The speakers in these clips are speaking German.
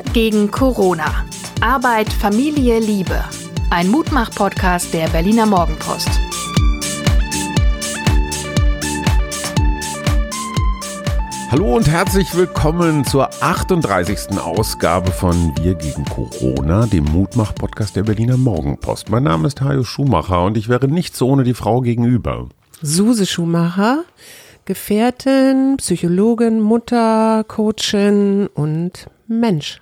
Wir gegen Corona. Arbeit, Familie, Liebe. Ein Mutmach-Podcast der Berliner Morgenpost. Hallo und herzlich willkommen zur 38. Ausgabe von Wir gegen Corona, dem Mutmach-Podcast der Berliner Morgenpost. Mein Name ist Hajo Schumacher und ich wäre nichts ohne die Frau gegenüber. Suse Schumacher, Gefährtin, Psychologin, Mutter, Coachin und Mensch.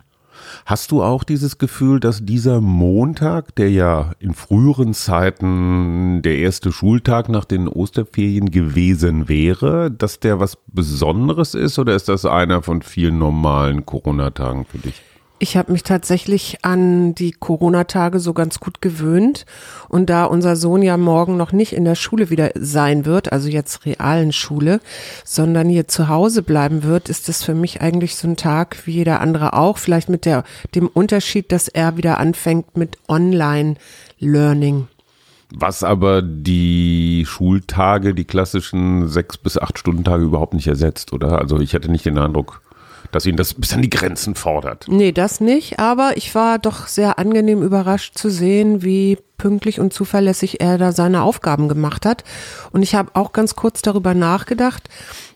Hast du auch dieses Gefühl, dass dieser Montag, der ja in früheren Zeiten der erste Schultag nach den Osterferien gewesen wäre, dass der was Besonderes ist oder ist das einer von vielen normalen Corona-Tagen für dich? Ich habe mich tatsächlich an die Corona-Tage so ganz gut gewöhnt. Und da unser Sohn ja morgen noch nicht in der Schule wieder sein wird, also jetzt realen Schule, sondern hier zu Hause bleiben wird, ist das für mich eigentlich so ein Tag wie jeder andere auch. Vielleicht mit der, dem Unterschied, dass er wieder anfängt mit Online-Learning. Was aber die Schultage, die klassischen sechs bis acht Stunden Tage überhaupt nicht ersetzt, oder? Also ich hatte nicht den Eindruck, dass ihn das bis an die Grenzen fordert. Nee, das nicht, aber ich war doch sehr angenehm überrascht zu sehen, wie pünktlich und zuverlässig er da seine Aufgaben gemacht hat. Und ich habe auch ganz kurz darüber nachgedacht,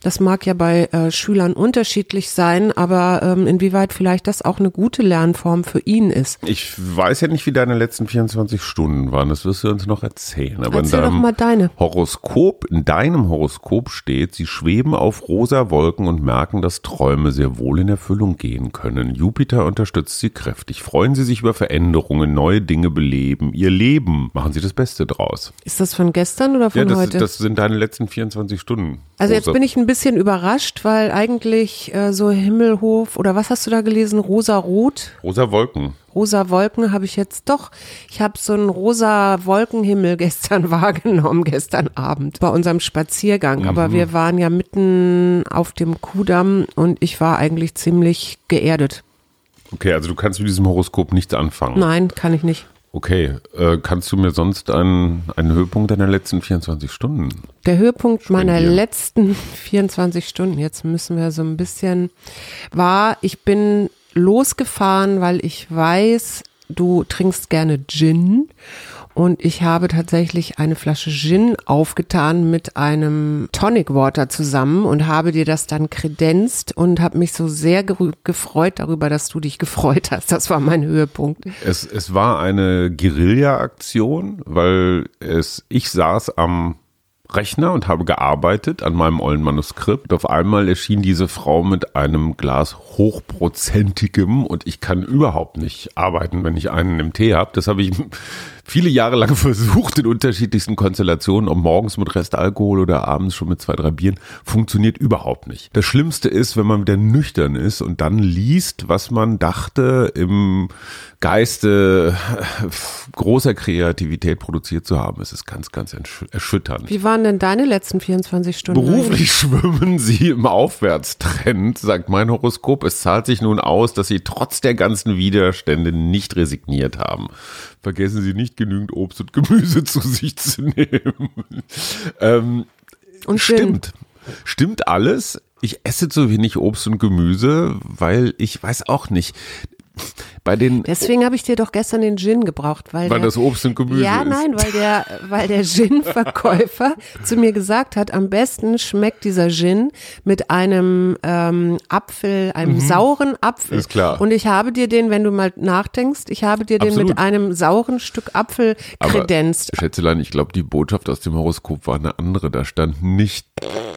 das mag ja bei äh, Schülern unterschiedlich sein, aber ähm, inwieweit vielleicht das auch eine gute Lernform für ihn ist. Ich weiß ja nicht, wie deine letzten 24 Stunden waren. Das wirst du uns noch erzählen. Aber Erzähl in deinem doch mal deine. Horoskop, in deinem Horoskop steht, sie schweben auf rosa Wolken und merken, dass Träume sehr wohl in Erfüllung gehen können. Jupiter unterstützt sie kräftig. Freuen sie sich über Veränderungen, neue Dinge beleben, ihr Leben. Machen sie das Beste draus. Ist das von gestern oder von Ja, das, heute? das sind deine letzten 24 Stunden. also jetzt Rosa- bin ich ein bisschen überrascht, weil eigentlich äh, so Himmelhof oder was hast du da gelesen? Rosa-Rot? Rosa Wolken. Rosa Wolken habe ich jetzt doch. Ich habe so einen rosa Wolkenhimmel gestern wahrgenommen, gestern Abend bei unserem Spaziergang. Aber wir waren ja mitten auf dem Kudamm und ich war eigentlich ziemlich geerdet. Okay, also du kannst mit diesem Horoskop nichts anfangen. Nein, kann ich nicht. Okay, äh, kannst du mir sonst einen, einen Höhepunkt deiner letzten 24 Stunden? Der Höhepunkt meiner Spendieren. letzten 24 Stunden, jetzt müssen wir so ein bisschen, war, ich bin losgefahren, weil ich weiß, du trinkst gerne Gin. Und ich habe tatsächlich eine Flasche Gin aufgetan mit einem Tonic Water zusammen und habe dir das dann kredenzt und habe mich so sehr gefreut darüber, dass du dich gefreut hast. Das war mein Höhepunkt. Es, es war eine Guerilla-Aktion, weil es, ich saß am Rechner und habe gearbeitet an meinem ollen Manuskript. Auf einmal erschien diese Frau mit einem Glas hochprozentigem und ich kann überhaupt nicht arbeiten, wenn ich einen im Tee habe. Das habe ich viele Jahre lang versucht in unterschiedlichsten Konstellationen, ob morgens mit Restalkohol oder abends schon mit zwei, drei Bieren, funktioniert überhaupt nicht. Das Schlimmste ist, wenn man wieder nüchtern ist und dann liest, was man dachte im Geiste äh, großer Kreativität produziert zu haben. Es ist ganz, ganz ersch- erschütternd. Wie waren denn deine letzten 24 Stunden? Beruflich schwimmen sie im Aufwärtstrend, sagt mein Horoskop. Es zahlt sich nun aus, dass sie trotz der ganzen Widerstände nicht resigniert haben. Vergessen Sie nicht, genügend Obst und Gemüse zu sich zu nehmen. ähm, Und stimmt. Stimmt alles. Ich esse zu wenig Obst und Gemüse, weil ich weiß auch nicht. Bei den Deswegen habe ich dir doch gestern den Gin gebraucht, weil, weil der, das Obst und Gemüse ja, ist. nein, weil der, weil der Gin-Verkäufer zu mir gesagt hat, am besten schmeckt dieser Gin mit einem ähm, Apfel, einem sauren Apfel. Mhm. Ist klar. Und ich habe dir den, wenn du mal nachdenkst, ich habe dir den Absolut. mit einem sauren Stück Apfel kredenzt. Schätzelein, ich glaube, die Botschaft aus dem Horoskop war eine andere. Da stand nicht,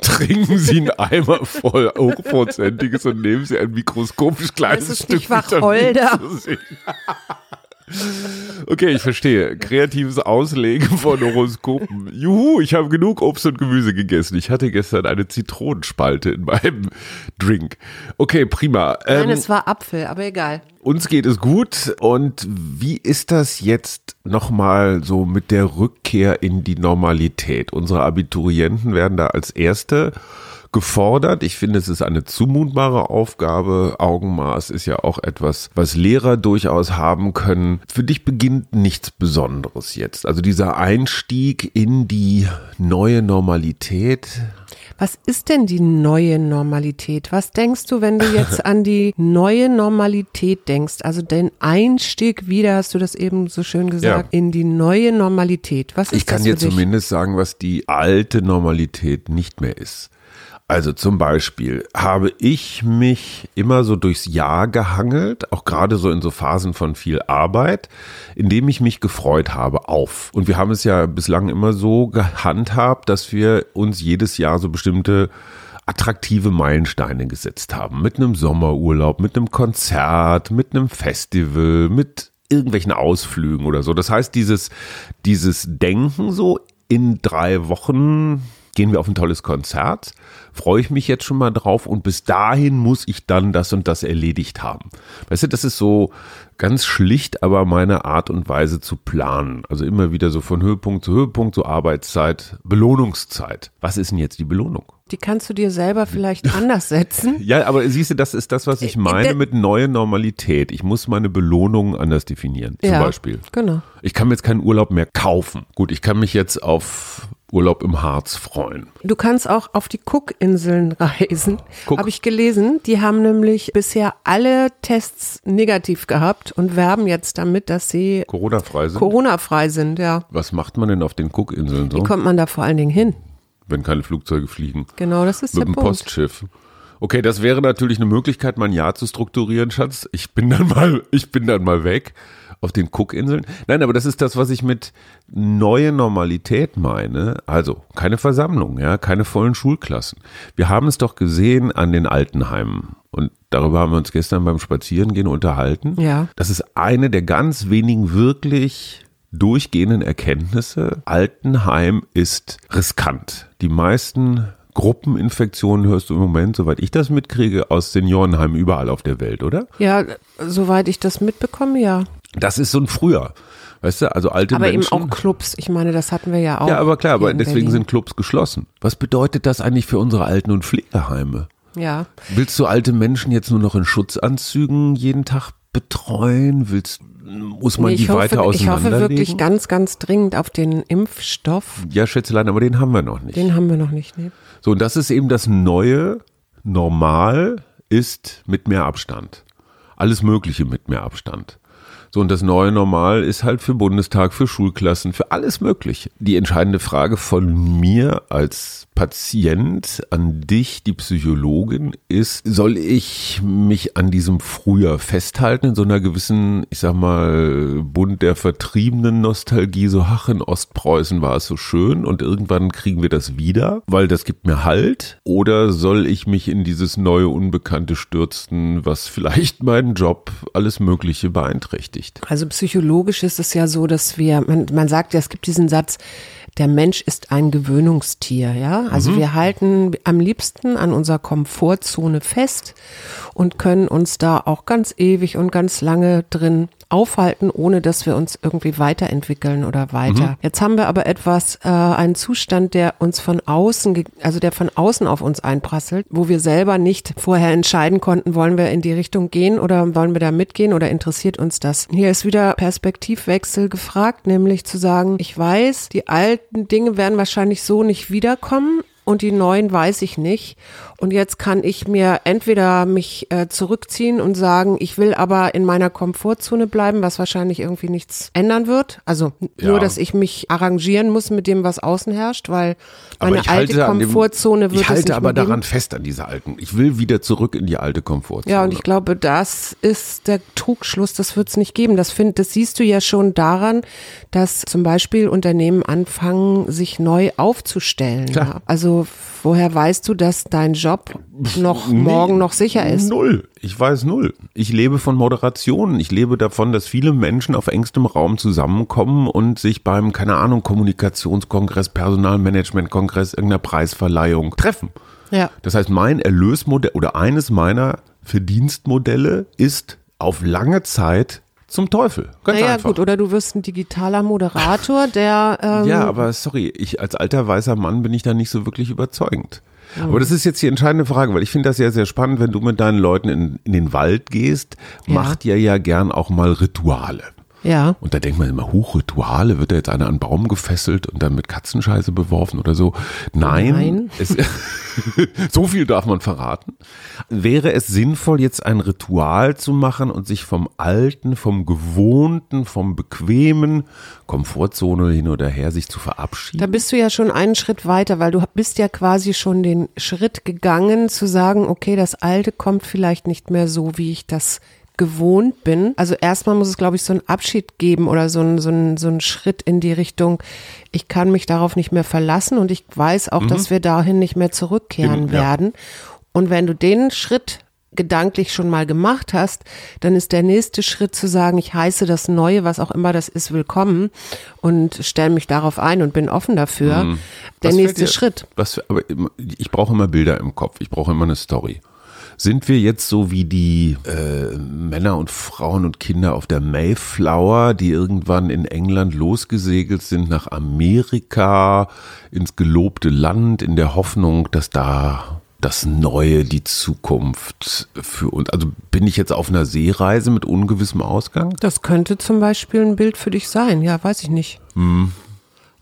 trinken Sie einen Eimer voll hochprozentiges und nehmen Sie ein mikroskopisch kleines Das ist Stück nicht Wacholder. Sich. Okay, ich verstehe. Kreatives Auslegen von Horoskopen. Juhu, ich habe genug Obst und Gemüse gegessen. Ich hatte gestern eine Zitronenspalte in meinem Drink. Okay, prima. Nein, Ähm, es war Apfel, aber egal. uns geht es gut. Und wie ist das jetzt nochmal so mit der Rückkehr in die Normalität? Unsere Abiturienten werden da als Erste gefordert. Ich finde, es ist eine zumutbare Aufgabe. Augenmaß ist ja auch etwas, was Lehrer durchaus haben können. Für dich beginnt nichts Besonderes jetzt. Also dieser Einstieg in die neue Normalität. Was ist denn die neue Normalität? Was denkst du, wenn du jetzt an die neue Normalität denkst? Also den Einstieg wieder, hast du das eben so schön gesagt, ja. in die neue Normalität. Was ist ich kann dir zumindest sagen, was die alte Normalität nicht mehr ist. Also zum Beispiel habe ich mich immer so durchs Jahr gehangelt, auch gerade so in so Phasen von viel Arbeit, indem ich mich gefreut habe auf. Und wir haben es ja bislang immer so gehandhabt, dass wir uns jedes Jahr so bestimmte attraktive Meilensteine gesetzt haben. Mit einem Sommerurlaub, mit einem Konzert, mit einem Festival, mit irgendwelchen Ausflügen oder so. Das heißt, dieses, dieses Denken so in drei Wochen gehen wir auf ein tolles Konzert, freue ich mich jetzt schon mal drauf und bis dahin muss ich dann das und das erledigt haben. Weißt du, das ist so ganz schlicht, aber meine Art und Weise zu planen. Also immer wieder so von Höhepunkt zu Höhepunkt, so Arbeitszeit, Belohnungszeit. Was ist denn jetzt die Belohnung? Die kannst du dir selber vielleicht anders setzen. ja, aber siehst du, das ist das, was ich äh, meine mit neue Normalität. Ich muss meine Belohnungen anders definieren. Zum ja, Beispiel. Genau. Ich kann mir jetzt keinen Urlaub mehr kaufen. Gut, ich kann mich jetzt auf Urlaub im Harz freuen. Du kannst auch auf die Cookinseln reisen. Cook. Habe ich gelesen. Die haben nämlich bisher alle Tests negativ gehabt und werben jetzt damit, dass sie Corona-frei sind. Corona-frei sind, ja. Was macht man denn auf den Cookinseln so? Wie kommt man da vor allen Dingen hin? Wenn keine Flugzeuge fliegen. Genau, das ist Mit der dem Punkt. Postschiff. Okay, das wäre natürlich eine Möglichkeit, mein Jahr zu strukturieren, Schatz. Ich bin dann mal, ich bin dann mal weg auf den Cookinseln. Nein, aber das ist das, was ich mit neue Normalität meine. Also keine Versammlung, ja, keine vollen Schulklassen. Wir haben es doch gesehen an den Altenheimen. Und darüber haben wir uns gestern beim Spazierengehen unterhalten. Ja. Das ist eine der ganz wenigen wirklich durchgehenden Erkenntnisse. Altenheim ist riskant. Die meisten Gruppeninfektionen hörst du im Moment, soweit ich das mitkriege, aus Seniorenheimen überall auf der Welt, oder? Ja, soweit ich das mitbekomme, ja. Das ist so ein früher. Weißt du, also alte aber Menschen. Aber eben auch Clubs. Ich meine, das hatten wir ja auch. Ja, aber klar, aber deswegen Berlin. sind Clubs geschlossen. Was bedeutet das eigentlich für unsere Alten- und Pflegeheime? Ja. Willst du alte Menschen jetzt nur noch in Schutzanzügen jeden Tag betreuen? Willst, muss man nee, die hoffe, weiter auseinanderlegen? Ich hoffe wirklich ganz, ganz dringend auf den Impfstoff. Ja, Schätzelein, aber den haben wir noch nicht. Den haben wir noch nicht, ne? So, und das ist eben das neue Normal ist mit mehr Abstand. Alles Mögliche mit mehr Abstand. So, und das neue Normal ist halt für Bundestag, für Schulklassen, für alles möglich. Die entscheidende Frage von mir als Patient an dich, die Psychologin, ist, soll ich mich an diesem Frühjahr festhalten, in so einer gewissen, ich sag mal, Bund der vertriebenen Nostalgie, so ach, in Ostpreußen war es so schön und irgendwann kriegen wir das wieder, weil das gibt mir Halt? Oder soll ich mich in dieses neue Unbekannte stürzen, was vielleicht meinen Job, alles Mögliche beeinträchtigt? Also psychologisch ist es ja so, dass wir, man, man sagt ja, es gibt diesen Satz, der Mensch ist ein Gewöhnungstier, ja. Also mhm. wir halten am liebsten an unserer Komfortzone fest und können uns da auch ganz ewig und ganz lange drin aufhalten, ohne dass wir uns irgendwie weiterentwickeln oder weiter. Mhm. Jetzt haben wir aber etwas, äh, einen Zustand, der uns von außen, also der von außen auf uns einprasselt, wo wir selber nicht vorher entscheiden konnten, wollen wir in die Richtung gehen oder wollen wir da mitgehen oder interessiert uns das? Hier ist wieder Perspektivwechsel gefragt, nämlich zu sagen, ich weiß, die alten Dinge werden wahrscheinlich so nicht wiederkommen, und die neuen weiß ich nicht. Und jetzt kann ich mir entweder mich äh, zurückziehen und sagen, ich will aber in meiner Komfortzone bleiben, was wahrscheinlich irgendwie nichts ändern wird. Also ja. nur, dass ich mich arrangieren muss mit dem, was außen herrscht, weil meine alte Komfortzone dem, wird Ich halte aber daran fest an dieser alten. Ich will wieder zurück in die alte Komfortzone. Ja, und ich glaube, das ist der Trugschluss. Das wird es nicht geben. Das, find, das siehst du ja schon daran, dass zum Beispiel Unternehmen anfangen, sich neu aufzustellen. Ja. Also woher weißt du, dass dein Job noch nee, morgen noch sicher ist? Null. Ich weiß null. Ich lebe von Moderationen. Ich lebe davon, dass viele Menschen auf engstem Raum zusammenkommen und sich beim, keine Ahnung, Kommunikationskongress, Personalmanagementkongress, irgendeiner Preisverleihung treffen. Ja. Das heißt, mein Erlösmodell oder eines meiner Verdienstmodelle ist auf lange Zeit zum Teufel. Ganz naja, einfach. gut, oder du wirst ein digitaler Moderator, der. Ähm, Ja, aber sorry, ich als alter weißer Mann bin ich da nicht so wirklich überzeugend. Aber das ist jetzt die entscheidende Frage, weil ich finde das sehr, sehr spannend, wenn du mit deinen Leuten in, in den Wald gehst, Ja. macht ihr ja gern auch mal Rituale. Ja. Und da denkt man immer, huch, Rituale, wird da jetzt einer an einen Baum gefesselt und dann mit Katzenscheiße beworfen oder so? Nein. Nein. Es, so viel darf man verraten. Wäre es sinnvoll, jetzt ein Ritual zu machen und sich vom Alten, vom Gewohnten, vom Bequemen, Komfortzone hin oder her, sich zu verabschieden? Da bist du ja schon einen Schritt weiter, weil du bist ja quasi schon den Schritt gegangen, zu sagen, okay, das Alte kommt vielleicht nicht mehr so, wie ich das gewohnt bin. Also erstmal muss es, glaube ich, so einen Abschied geben oder so einen, so einen, so einen Schritt in die Richtung, ich kann mich darauf nicht mehr verlassen und ich weiß auch, dass wir dahin nicht mehr zurückkehren Eben, ja. werden. Und wenn du den Schritt gedanklich schon mal gemacht hast, dann ist der nächste Schritt zu sagen, ich heiße das Neue, was auch immer das ist, willkommen und stelle mich darauf ein und bin offen dafür. Der Mhm. Was nächste dir- Schritt. Was, aber ich brauche immer Bilder im Kopf. Ich brauche immer eine Story. Sind wir jetzt so wie die äh, Männer und Frauen und Kinder auf der Mayflower, die irgendwann in England losgesegelt sind nach Amerika, ins gelobte Land, in der Hoffnung, dass da das Neue, die Zukunft für uns. Also bin ich jetzt auf einer Seereise mit ungewissem Ausgang? Das könnte zum Beispiel ein Bild für dich sein. Ja, weiß ich nicht.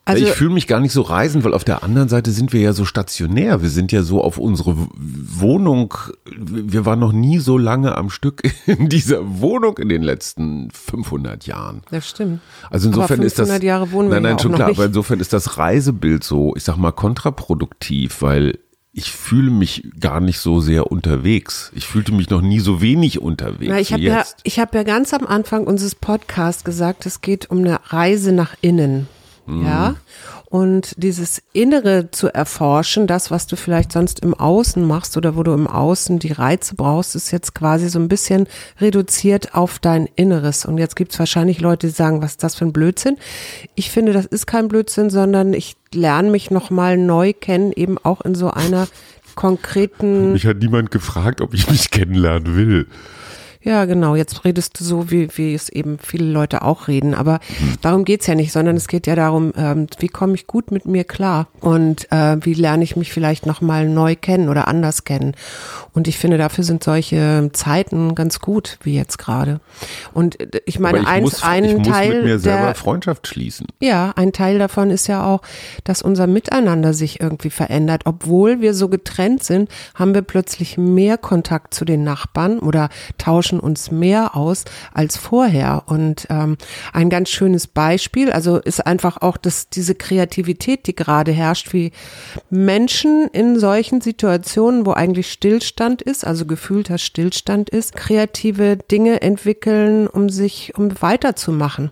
Also, ich fühle mich gar nicht so reisend, weil auf der anderen Seite sind wir ja so stationär. Wir sind ja so auf unsere Wohnung. Wir waren noch nie so lange am Stück in dieser Wohnung in den letzten 500 Jahren. das stimmt. Also insofern aber ist das 500 Jahre wohnen wir nein, nein, ja schon klar. noch Aber nicht. insofern ist das Reisebild so, ich sag mal kontraproduktiv, weil ich fühle mich gar nicht so sehr unterwegs. Ich fühlte mich noch nie so wenig unterwegs Na, ich habe ja, ich habe ja ganz am Anfang unseres Podcasts gesagt, es geht um eine Reise nach innen. Mhm. Ja. Und dieses Innere zu erforschen, das, was du vielleicht sonst im Außen machst oder wo du im Außen die Reize brauchst, ist jetzt quasi so ein bisschen reduziert auf dein Inneres. Und jetzt gibt's wahrscheinlich Leute, die sagen, was ist das für ein Blödsinn? Ich finde, das ist kein Blödsinn, sondern ich lerne mich nochmal neu kennen, eben auch in so einer konkreten Mich hat niemand gefragt, ob ich mich kennenlernen will. Ja, genau. Jetzt redest du so, wie, wie es eben viele Leute auch reden. Aber darum geht's ja nicht, sondern es geht ja darum, ähm, wie komme ich gut mit mir klar und äh, wie lerne ich mich vielleicht nochmal neu kennen oder anders kennen. Und ich finde, dafür sind solche Zeiten ganz gut, wie jetzt gerade. Und äh, ich meine, Aber ich eins, muss, ein ich muss Teil mit mir selber der, Freundschaft schließen. ja, ein Teil davon ist ja auch, dass unser Miteinander sich irgendwie verändert. Obwohl wir so getrennt sind, haben wir plötzlich mehr Kontakt zu den Nachbarn oder tauschen uns mehr aus als vorher. Und ähm, ein ganz schönes Beispiel, also ist einfach auch das, diese Kreativität, die gerade herrscht, wie Menschen in solchen Situationen, wo eigentlich Stillstand ist, also gefühlter Stillstand ist, kreative Dinge entwickeln, um sich, um weiterzumachen.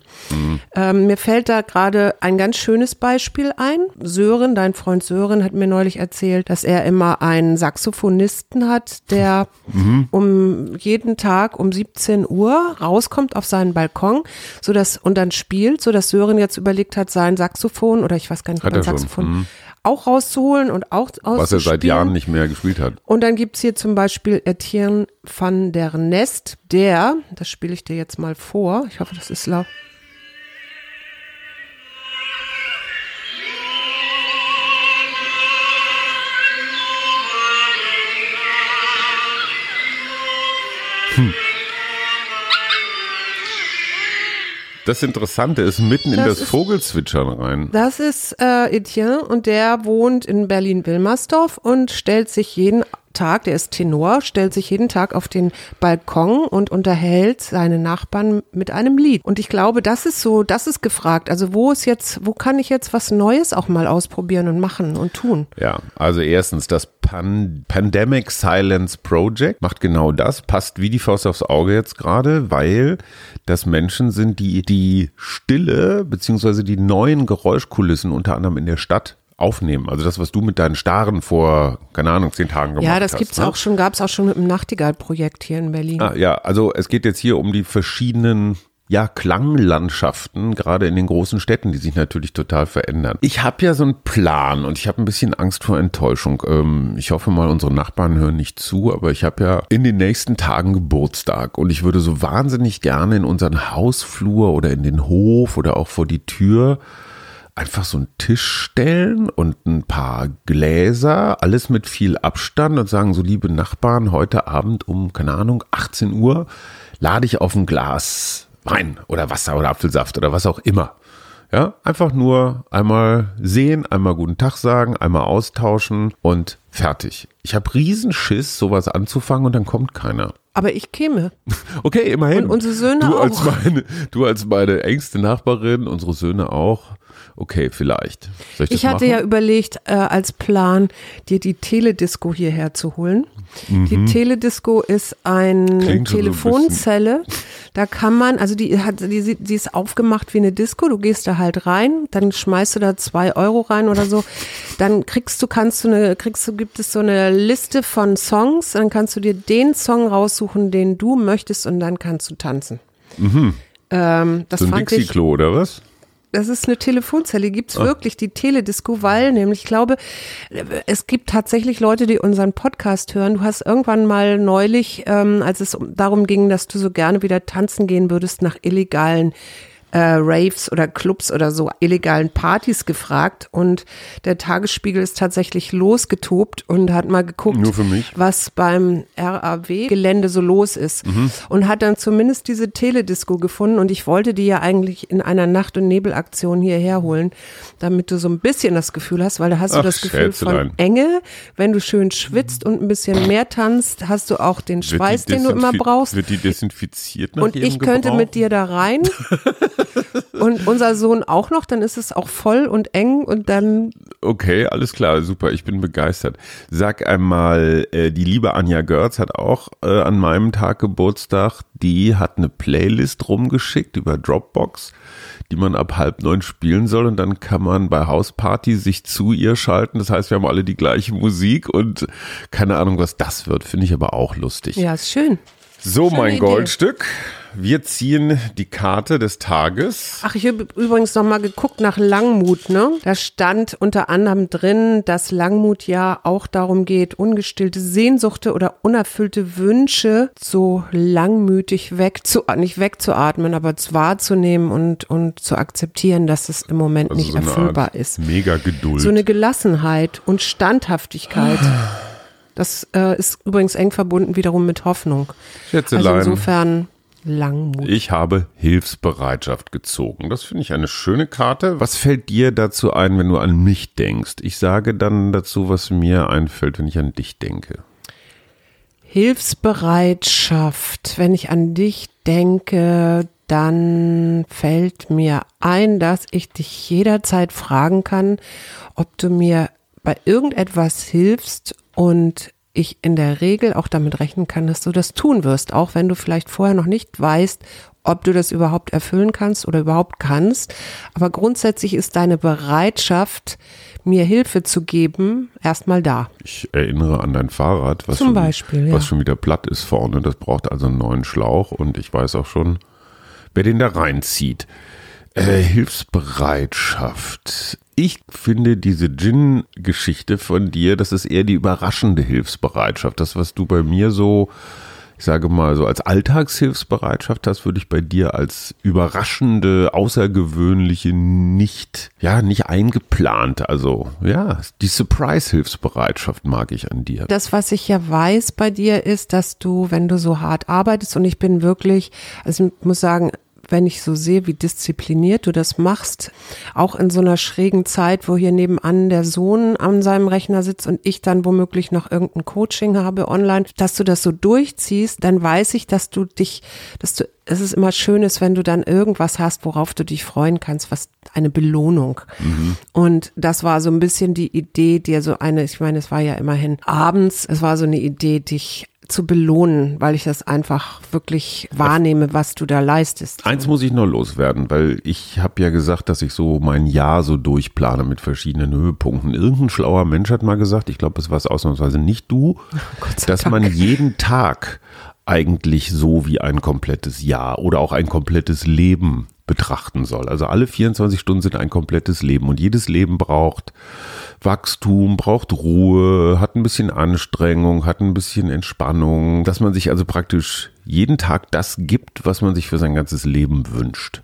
Ähm, mir fällt da gerade ein ganz schönes Beispiel ein. Sören, dein Freund Sören, hat mir neulich erzählt, dass er immer einen Saxophonisten hat, der um jeden Tag um 17 Uhr rauskommt auf seinen Balkon, so dass und dann spielt, so dass Sören jetzt überlegt hat, sein Saxophon oder ich weiß gar nicht, ob ein er schon, Saxophon mhm. auch rauszuholen und auch auszuspielen. Was er seit Jahren nicht mehr gespielt hat. Und dann gibt's hier zum Beispiel Etienne van der Nest, der, das spiele ich dir jetzt mal vor, ich hoffe, das ist laut. Das Interessante ist mitten in Das das ist- Vogelzwitschern rein. Das ist äh, Etienne und der wohnt in Berlin-Wilmersdorf und stellt sich jeden Tag, der ist Tenor, stellt sich jeden Tag auf den Balkon und unterhält seine Nachbarn mit einem Lied. Und ich glaube, das ist so, das ist gefragt. Also wo ist jetzt, wo kann ich jetzt was Neues auch mal ausprobieren und machen und tun? Ja, also erstens, das Pan Pandemic Silence Project macht genau das, passt wie die Faust aufs Auge jetzt gerade, weil das Menschen sind, die die Stille beziehungsweise die neuen Geräuschkulissen unter anderem in der Stadt aufnehmen. Also das, was du mit deinen Starren vor, keine Ahnung, zehn Tagen gemacht hast. Ja, das gibt's ne? auch schon, gab's auch schon mit dem Nachtigall-Projekt hier in Berlin. Ah, ja, also es geht jetzt hier um die verschiedenen ja, Klanglandschaften, gerade in den großen Städten, die sich natürlich total verändern. Ich habe ja so einen Plan und ich habe ein bisschen Angst vor Enttäuschung. Ähm, ich hoffe mal, unsere Nachbarn hören nicht zu, aber ich habe ja in den nächsten Tagen Geburtstag und ich würde so wahnsinnig gerne in unseren Hausflur oder in den Hof oder auch vor die Tür einfach so einen Tisch stellen und ein paar Gläser, alles mit viel Abstand und sagen, so liebe Nachbarn, heute Abend um, keine Ahnung, 18 Uhr lade ich auf ein Glas Wein oder Wasser oder Apfelsaft oder was auch immer. Ja, einfach nur einmal sehen, einmal guten Tag sagen, einmal austauschen und fertig. Ich habe Riesenschiss, sowas anzufangen und dann kommt keiner. Aber ich käme. Okay, immerhin. Und unsere Söhne du auch. Als meine, du als meine engste Nachbarin, unsere Söhne auch. Okay, vielleicht. Ich, Ich hatte machen? ja überlegt, äh, als Plan, dir die Teledisco hierher zu holen. Die Teledisco ist eine Mhm. So ein Telefonzelle. Da kann man, also die hat, die, die ist aufgemacht wie eine Disco. Du gehst da halt rein, dann schmeißt du da zwei Euro rein oder so. Dann kriegst du, kannst du eine, kriegst du, gibt es so eine Liste von Songs. Dann kannst du dir den Song raussuchen, den du möchtest, und dann kannst du tanzen. Ähm, das Mhm. so ein Dixie-Klo oder was? Das ist eine Telefonzelle, die gibt's wirklich, die Teledisco, weil nämlich, ich glaube, es gibt tatsächlich Leute, die unseren Podcast hören. Du hast irgendwann mal neulich, ähm, als es um- darum ging, dass du so gerne wieder tanzen gehen würdest, nach illegalen äh, Raves oder Clubs oder so illegalen Partys gefragt und der Tagesspiegel ist tatsächlich losgetobt und hat mal geguckt, was beim RAW-Gelände so los ist und hat dann zumindest diese Teledisco gefunden und ich wollte die ja eigentlich in einer Nacht- und Nebelaktion hierher holen, damit du so ein bisschen das Gefühl hast, weil da hast du Ach, das Gefühl von. Enge, wenn du schön schwitzt und ein bisschen mehr tanzt, hast du auch den Schweiß, den du immer brauchst. Wird die desinfiziert nach Und ich könnte Gebrauch? mit dir da rein und unser Sohn auch noch, dann ist es auch voll und eng und dann Okay, alles klar, super, ich bin begeistert. Sag einmal, äh, die liebe Anja Görz hat auch äh, an meinem Tag Geburtstag, die hat eine Playlist rumgeschickt über Dropbox, die man ab halb neun spielen soll und dann kann man bei Hausparty sich zu ihr schalten. Das heißt, wir haben alle die gleiche Musik und keine Ahnung, was das wird, finde ich aber auch lustig. ja, ist schön. so, schöne mein Idee. Goldstück. Wir ziehen die Karte des Tages. Ach, ich habe übrigens noch mal geguckt nach Langmut, ne? Da stand unter anderem drin, dass Langmut ja auch darum geht, ungestillte Sehnsuchte oder unerfüllte Wünsche so langmütig wegzu, nicht wegzuatmen, aber wahrzunehmen und, und zu akzeptieren, dass es im Moment nicht Also so eine erfüllbar ist. Mega Geduld. So eine Gelassenheit und Standhaftigkeit. Das äh, ist übrigens eng verbunden wiederum mit Hoffnung. Schätzelein. Also insofern Langmut. Ich habe Hilfsbereitschaft gezogen. Das finde ich eine schöne Karte. Was fällt dir dazu ein, wenn du an mich denkst? Ich sage dann dazu, was mir einfällt, wenn ich an dich denke. Hilfsbereitschaft. Wenn ich an dich denke, dann fällt mir ein, dass ich dich jederzeit fragen kann, ob du mir bei irgendetwas hilfst und ich in der Regel auch damit rechnen kann, dass du das tun wirst, auch wenn du vielleicht vorher noch nicht weißt, ob du das überhaupt erfüllen kannst oder überhaupt kannst. Aber grundsätzlich ist deine Bereitschaft, mir Hilfe zu geben, erstmal da. Ich erinnere an dein Fahrrad, was, Zum schon, Beispiel, ja. was schon wieder platt ist vorne. Das braucht also einen neuen Schlauch und ich weiß auch schon, wer den da reinzieht. Äh, Hilfsbereitschaft. Ich finde diese Gin-Geschichte von dir, das ist eher die überraschende Hilfsbereitschaft. Das, was du bei mir so, ich sage mal, so als Alltagshilfsbereitschaft hast, würde ich bei dir als überraschende, außergewöhnliche, nicht, ja, nicht eingeplant. Also, ja, die Surprise-Hilfsbereitschaft mag ich an dir. Das, was ich ja weiß bei dir, ist, dass du, wenn du so hart arbeitest, und ich bin wirklich, also ich muss sagen, wenn ich so sehe, wie diszipliniert du das machst, auch in so einer schrägen Zeit, wo hier nebenan der Sohn an seinem Rechner sitzt und ich dann womöglich noch irgendein Coaching habe online, dass du das so durchziehst, dann weiß ich, dass du dich, dass du, es ist immer schön ist, wenn du dann irgendwas hast, worauf du dich freuen kannst, was eine Belohnung. Und das war so ein bisschen die Idee, dir so eine, ich meine, es war ja immerhin abends, es war so eine Idee, dich zu belohnen, weil ich das einfach wirklich wahrnehme, was du da leistest. Eins muss ich noch loswerden, weil ich habe ja gesagt, dass ich so mein Jahr so durchplane mit verschiedenen Höhepunkten. Irgendein schlauer Mensch hat mal gesagt, ich glaube, es war es ausnahmsweise nicht du, sei dass Dank. man jeden Tag eigentlich so wie ein komplettes Jahr oder auch ein komplettes Leben betrachten soll. Also alle 24 Stunden sind ein komplettes Leben und jedes Leben braucht Wachstum, braucht Ruhe, hat ein bisschen Anstrengung, hat ein bisschen Entspannung, dass man sich also praktisch jeden Tag das gibt, was man sich für sein ganzes Leben wünscht.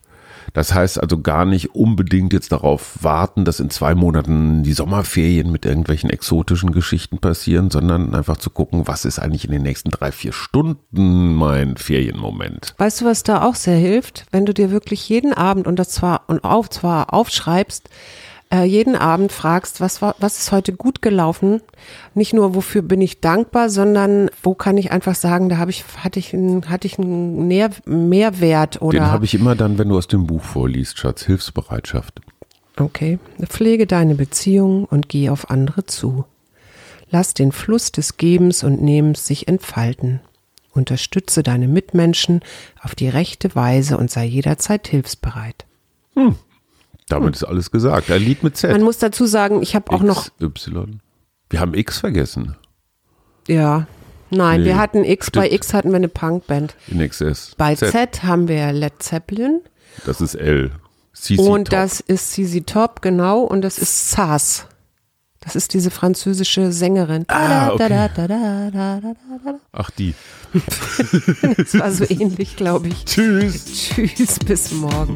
Das heißt also gar nicht unbedingt jetzt darauf warten, dass in zwei Monaten die Sommerferien mit irgendwelchen exotischen Geschichten passieren, sondern einfach zu gucken, was ist eigentlich in den nächsten drei, vier Stunden mein Ferienmoment. Weißt du, was da auch sehr hilft? Wenn du dir wirklich jeden Abend und das zwar und auf, zwar aufschreibst, äh, jeden Abend fragst, was war, was ist heute gut gelaufen? Nicht nur, wofür bin ich dankbar, sondern wo kann ich einfach sagen, da habe ich, hatte ich einen, hatte ich einen Mehrwert oder. Den habe ich immer dann, wenn du aus dem Buch vorliest, Schatz, Hilfsbereitschaft. Okay. Pflege deine Beziehung und geh auf andere zu. Lass den Fluss des Gebens und Nehmens sich entfalten. Unterstütze deine Mitmenschen auf die rechte Weise und sei jederzeit hilfsbereit. Hm. Damit ist alles gesagt. Ein Lied mit Z. Man muss dazu sagen, ich habe auch noch. Y. Wir haben X vergessen. Ja. Nein, Nee, wir hatten X, bei stimmt. X hatten wir eine Punkband. In XS. Bei Z, haben wir Led Zeppelin Das ist L. CC und Top. das ist CZ Top, genau, und das ist Sass. Das ist diese französische Sängerin. Ah, okay. Ach, die. Das war so ähnlich, glaube ich. Tschüss. Tschüss, bis morgen.